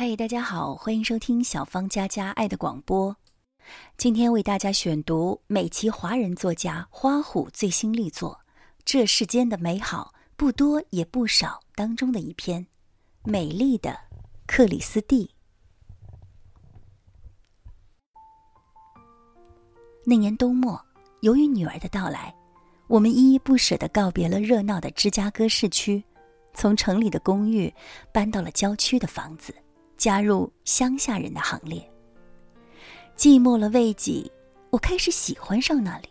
嗨，大家好，欢迎收听小芳家家爱的广播。今天为大家选读美籍华人作家花虎最新力作《这世间的美好不多也不少》当中的一篇《美丽的克里斯蒂》。那年冬末，由于女儿的到来，我们依依不舍的告别了热闹的芝加哥市区，从城里的公寓搬到了郊区的房子。加入乡下人的行列。寂寞了未几，我开始喜欢上那里。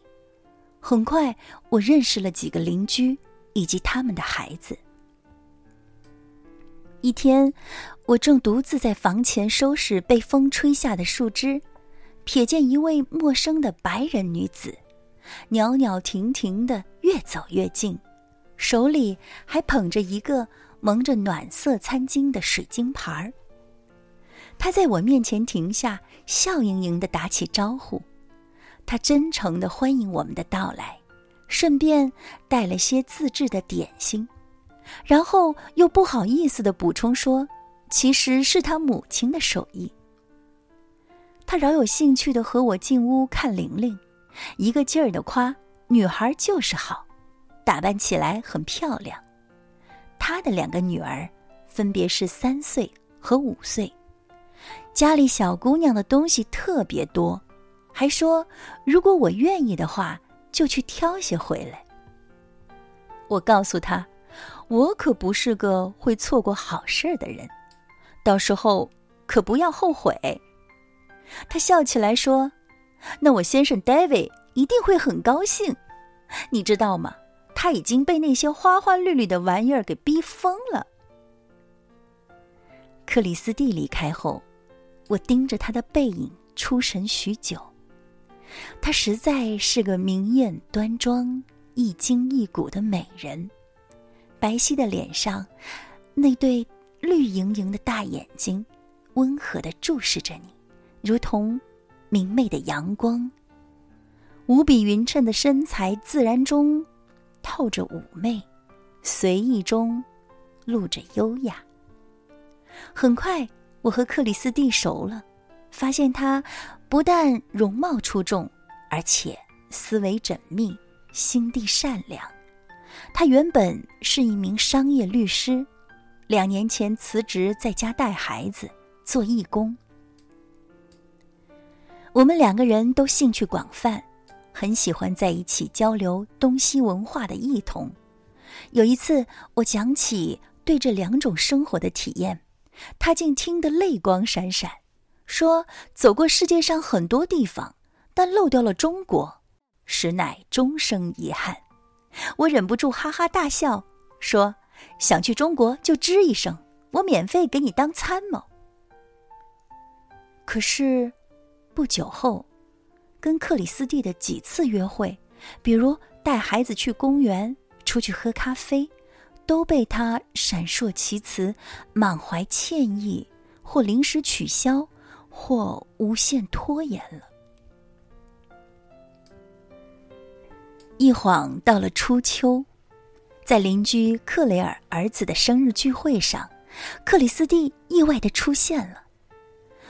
很快，我认识了几个邻居以及他们的孩子。一天，我正独自在房前收拾被风吹下的树枝，瞥见一位陌生的白人女子，袅袅婷婷的越走越近，手里还捧着一个蒙着暖色餐巾的水晶盘儿。他在我面前停下，笑盈盈的打起招呼。他真诚的欢迎我们的到来，顺便带了些自制的点心，然后又不好意思的补充说：“其实是他母亲的手艺。”他饶有兴趣的和我进屋看玲玲，一个劲儿的夸女孩就是好，打扮起来很漂亮。他的两个女儿，分别是三岁和五岁。家里小姑娘的东西特别多，还说如果我愿意的话，就去挑些回来。我告诉他，我可不是个会错过好事的人，到时候可不要后悔。他笑起来说：“那我先生 David 一定会很高兴，你知道吗？他已经被那些花花绿绿的玩意儿给逼疯了。”克里斯蒂离开后。我盯着她的背影出神许久，她实在是个明艳端庄、一惊一骨的美人。白皙的脸上，那对绿莹莹的大眼睛，温和的注视着你，如同明媚的阳光。无比匀称的身材，自然中透着妩媚，随意中露着优雅。很快。我和克里斯蒂熟了，发现他不但容貌出众，而且思维缜密，心地善良。他原本是一名商业律师，两年前辞职在家带孩子做义工。我们两个人都兴趣广泛，很喜欢在一起交流东西文化的异同。有一次，我讲起对这两种生活的体验。他竟听得泪光闪闪，说：“走过世界上很多地方，但漏掉了中国，实乃终生遗憾。”我忍不住哈哈大笑，说：“想去中国就吱一声，我免费给你当参谋。”可是，不久后，跟克里斯蒂的几次约会，比如带孩子去公园、出去喝咖啡。都被他闪烁其词、满怀歉意，或临时取消，或无限拖延了。一晃到了初秋，在邻居克雷尔儿子的生日聚会上，克里斯蒂意外的出现了。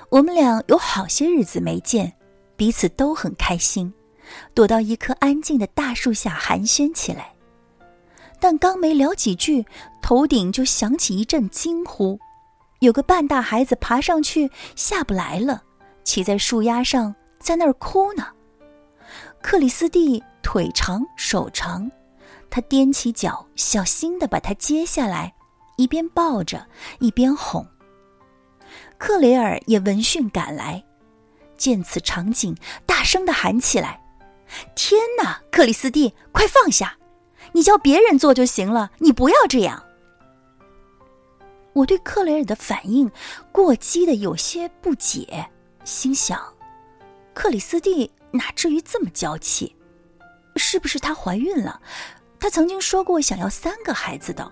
我们俩有好些日子没见，彼此都很开心，躲到一棵安静的大树下寒暄起来。但刚没聊几句，头顶就响起一阵惊呼，有个半大孩子爬上去下不来了，骑在树丫上在那儿哭呢。克里斯蒂腿长手长，他踮起脚，小心的把他接下来，一边抱着一边哄。克雷尔也闻讯赶来，见此场景，大声的喊起来：“天哪，克里斯蒂，快放下！”你叫别人做就行了，你不要这样。我对克雷尔的反应过激的有些不解，心想：克里斯蒂哪至于这么娇气？是不是她怀孕了？她曾经说过想要三个孩子的。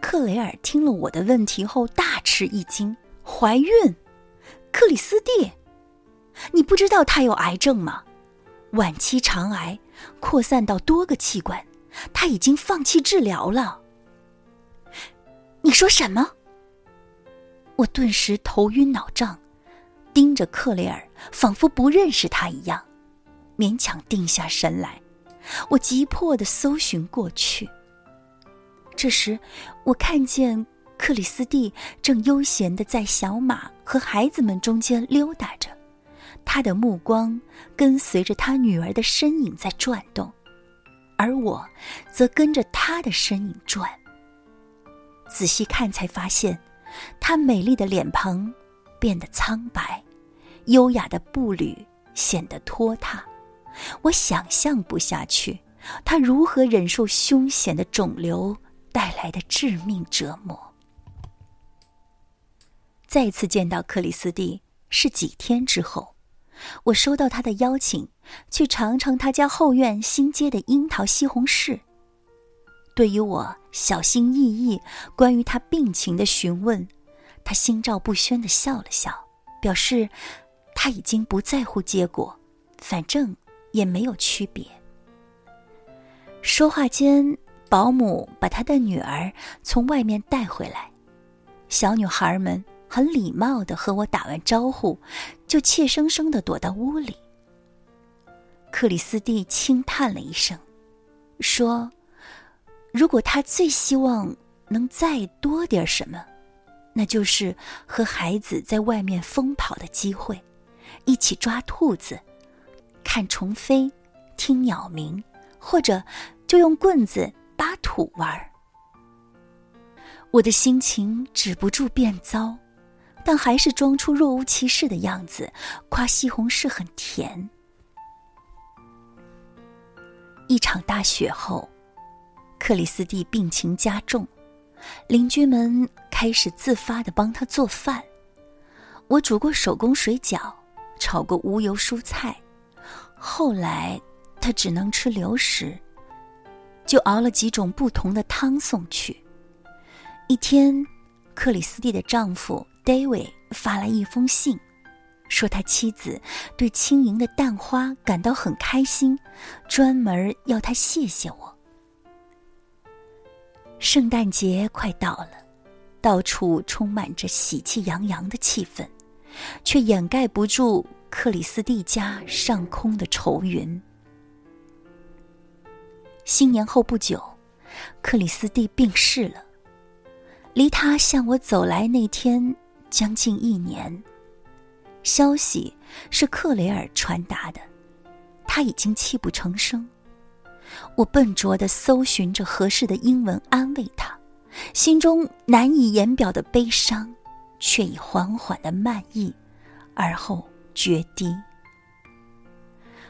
克雷尔听了我的问题后大吃一惊：怀孕？克里斯蒂，你不知道她有癌症吗？晚期肠癌扩散到多个器官，他已经放弃治疗了。你说什么？我顿时头晕脑胀，盯着克雷尔，仿佛不认识他一样，勉强定下神来。我急迫地搜寻过去。这时，我看见克里斯蒂正悠闲地在小马和孩子们中间溜达着，他的目光跟随着他女儿的身影在转动，而我则跟着他的身影转。仔细看才发现，她美丽的脸庞变得苍白，优雅的步履显得拖沓。我想象不下去，他如何忍受凶险的肿瘤带来的致命折磨。再次见到克里斯蒂是几天之后，我收到他的邀请，去尝尝他家后院新结的樱桃西红柿。对于我小心翼翼关于他病情的询问，他心照不宣的笑了笑，表示他已经不在乎结果，反正也没有区别。说话间，保姆把他的女儿从外面带回来，小女孩们很礼貌的和我打完招呼，就怯生生的躲到屋里。克里斯蒂轻叹了一声，说。如果他最希望能再多点什么，那就是和孩子在外面疯跑的机会，一起抓兔子、看虫飞、听鸟鸣，或者就用棍子扒土玩儿。我的心情止不住变糟，但还是装出若无其事的样子，夸西红柿很甜。一场大雪后。克里斯蒂病情加重，邻居们开始自发的帮他做饭。我煮过手工水饺，炒过无油蔬菜。后来他只能吃流食，就熬了几种不同的汤送去。一天，克里斯蒂的丈夫 David 发来一封信，说他妻子对轻盈的蛋花感到很开心，专门要他谢谢我。圣诞节快到了，到处充满着喜气洋洋的气氛，却掩盖不住克里斯蒂家上空的愁云。新年后不久，克里斯蒂病逝了。离他向我走来那天将近一年。消息是克雷尔传达的，他已经泣不成声。我笨拙地搜寻着合适的英文安慰他，心中难以言表的悲伤，却已缓缓的漫溢，而后决堤。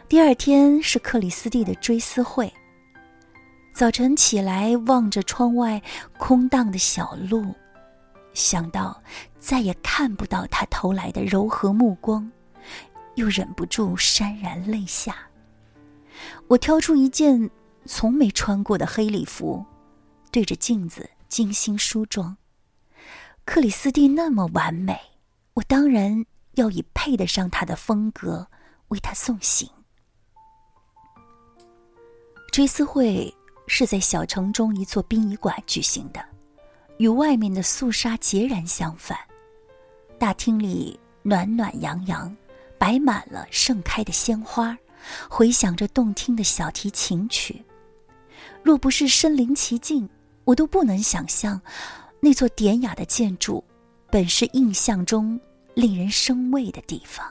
第二天是克里斯蒂的追思会。早晨起来，望着窗外空荡的小路，想到再也看不到他投来的柔和目光，又忍不住潸然泪下。我挑出一件从没穿过的黑礼服，对着镜子精心梳妆。克里斯蒂那么完美，我当然要以配得上她的风格为她送行。追思会是在小城中一座殡仪馆举行的，与外面的肃杀截然相反。大厅里暖暖洋洋，摆满了盛开的鲜花。回响着动听的小提琴曲，若不是身临其境，我都不能想象，那座典雅的建筑，本是印象中令人生畏的地方。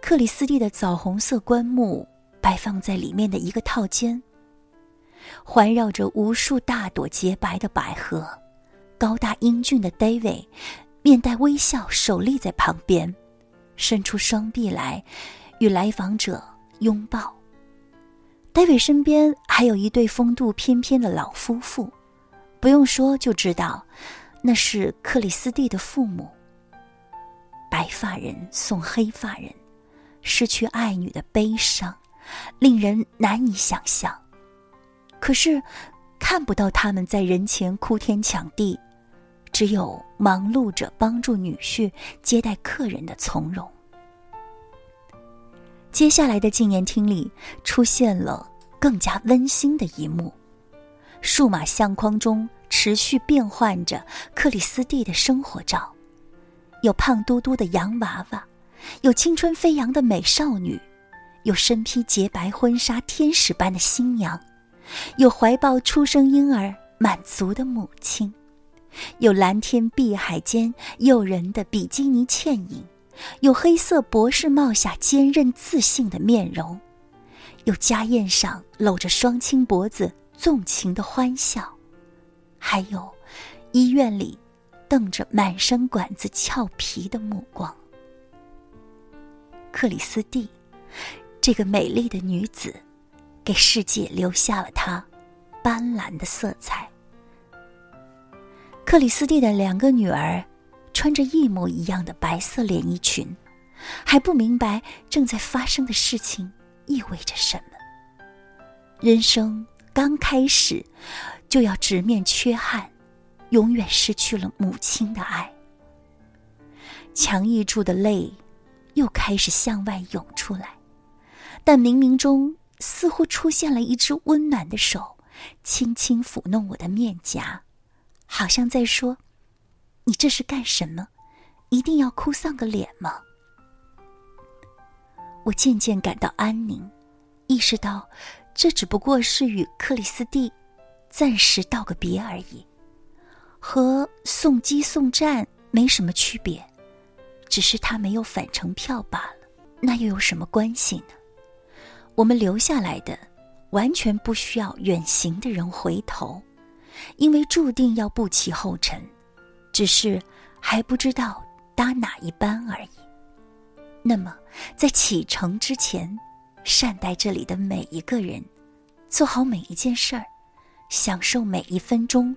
克里斯蒂的枣红色棺木摆放在里面的一个套间，环绕着无数大朵洁白的百合。高大英俊的 David，面带微笑，手立在旁边，伸出双臂来。与来访者拥抱。David 身边还有一对风度翩翩的老夫妇，不用说就知道，那是克里斯蒂的父母。白发人送黑发人，失去爱女的悲伤，令人难以想象。可是，看不到他们在人前哭天抢地，只有忙碌着帮助女婿接待客人的从容。接下来的纪念厅里出现了更加温馨的一幕：数码相框中持续变换着克里斯蒂的生活照，有胖嘟嘟的洋娃娃，有青春飞扬的美少女，有身披洁白婚纱天使般的新娘，有怀抱出生婴儿满足的母亲，有蓝天碧海间诱人的比基尼倩影，有黑色博士帽下坚韧自信的面容，有家宴上搂着双亲脖子纵情的欢笑。还有，医院里瞪着满身管子俏皮的目光。克里斯蒂，这个美丽的女子，给世界留下了它斑斓的色彩。克里斯蒂的两个女儿，穿着一模一样的白色连衣裙，还不明白正在发生的事情意味着什么。人生刚开始。就要直面缺憾，永远失去了母亲的爱。强抑住的泪，又开始向外涌出来，但冥冥中似乎出现了一只温暖的手，轻轻抚弄我的面颊，好像在说：“你这是干什么？一定要哭丧个脸吗？”我渐渐感到安宁，意识到这只不过是与克里斯蒂。暂时道个别而已，和送机送站没什么区别，只是他没有返程票罢了。那又有什么关系呢？我们留下来的，完全不需要远行的人回头，因为注定要步其后尘，只是还不知道搭哪一班而已。那么，在启程之前，善待这里的每一个人，做好每一件事儿。享受每一分钟，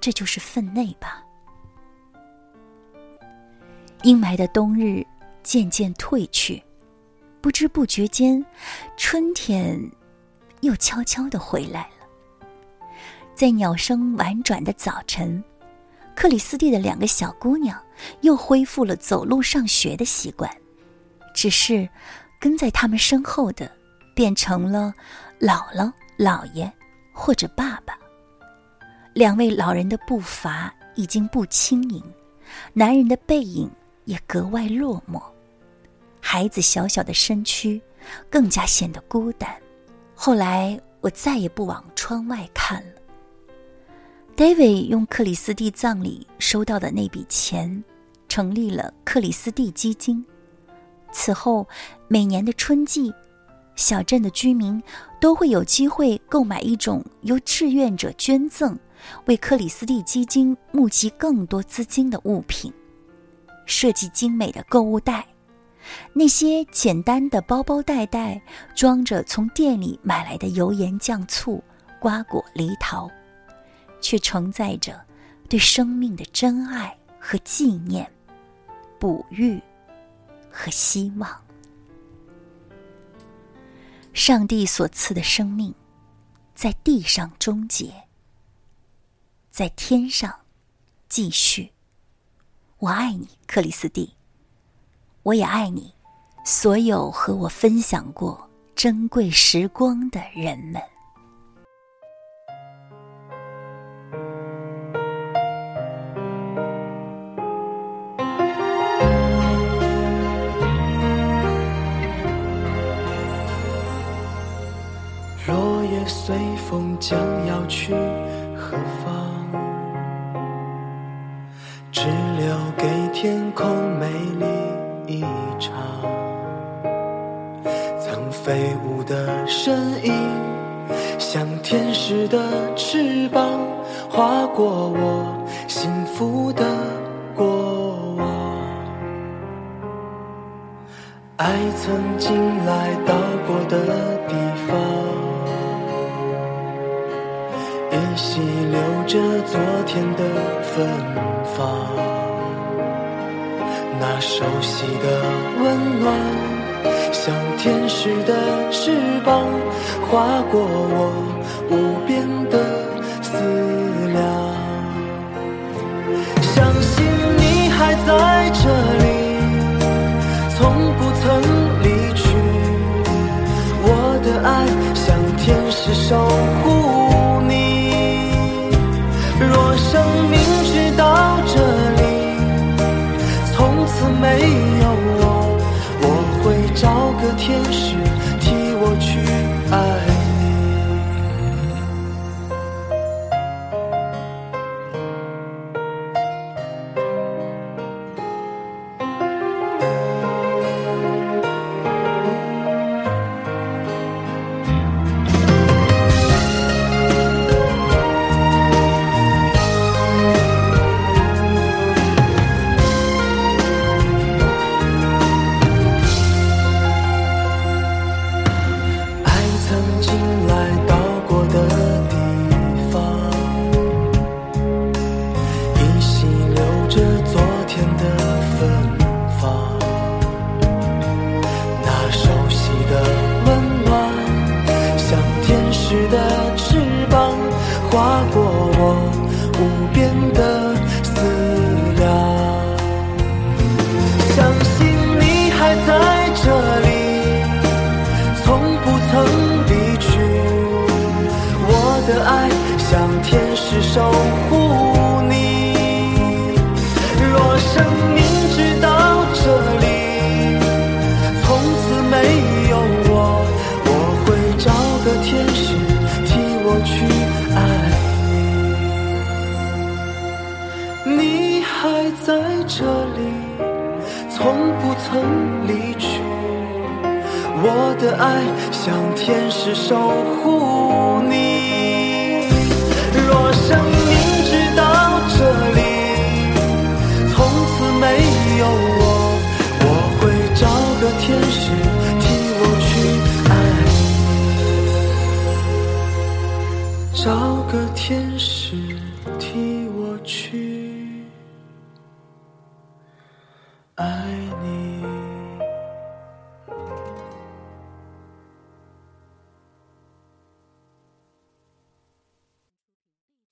这就是分内吧。阴霾的冬日渐渐褪去，不知不觉间，春天又悄悄的回来了。在鸟声婉转的早晨，克里斯蒂的两个小姑娘又恢复了走路上学的习惯，只是跟在他们身后的变成了姥姥、姥爷。或者爸爸，两位老人的步伐已经不轻盈，男人的背影也格外落寞，孩子小小的身躯更加显得孤单。后来我再也不往窗外看了。David 用克里斯蒂葬礼收到的那笔钱，成立了克里斯蒂基金。此后，每年的春季。小镇的居民都会有机会购买一种由志愿者捐赠、为克里斯蒂基金募集更多资金的物品——设计精美的购物袋。那些简单的包包袋袋装着从店里买来的油盐酱醋、瓜果梨桃，却承载着对生命的真爱和纪念、哺育和希望。上帝所赐的生命，在地上终结，在天上继续。我爱你，克里斯蒂。我也爱你，所有和我分享过珍贵时光的人们。落叶随风将要去何方？只留给天空美丽身影，像天使的翅膀，划过我幸福的过往。爱曾经来到过的地方。依稀留着昨天的芬芳，那熟悉的温暖，像天使的翅膀，划过我无边的思量。相信你还在这里，天使。曾离去我的爱像天使守护你。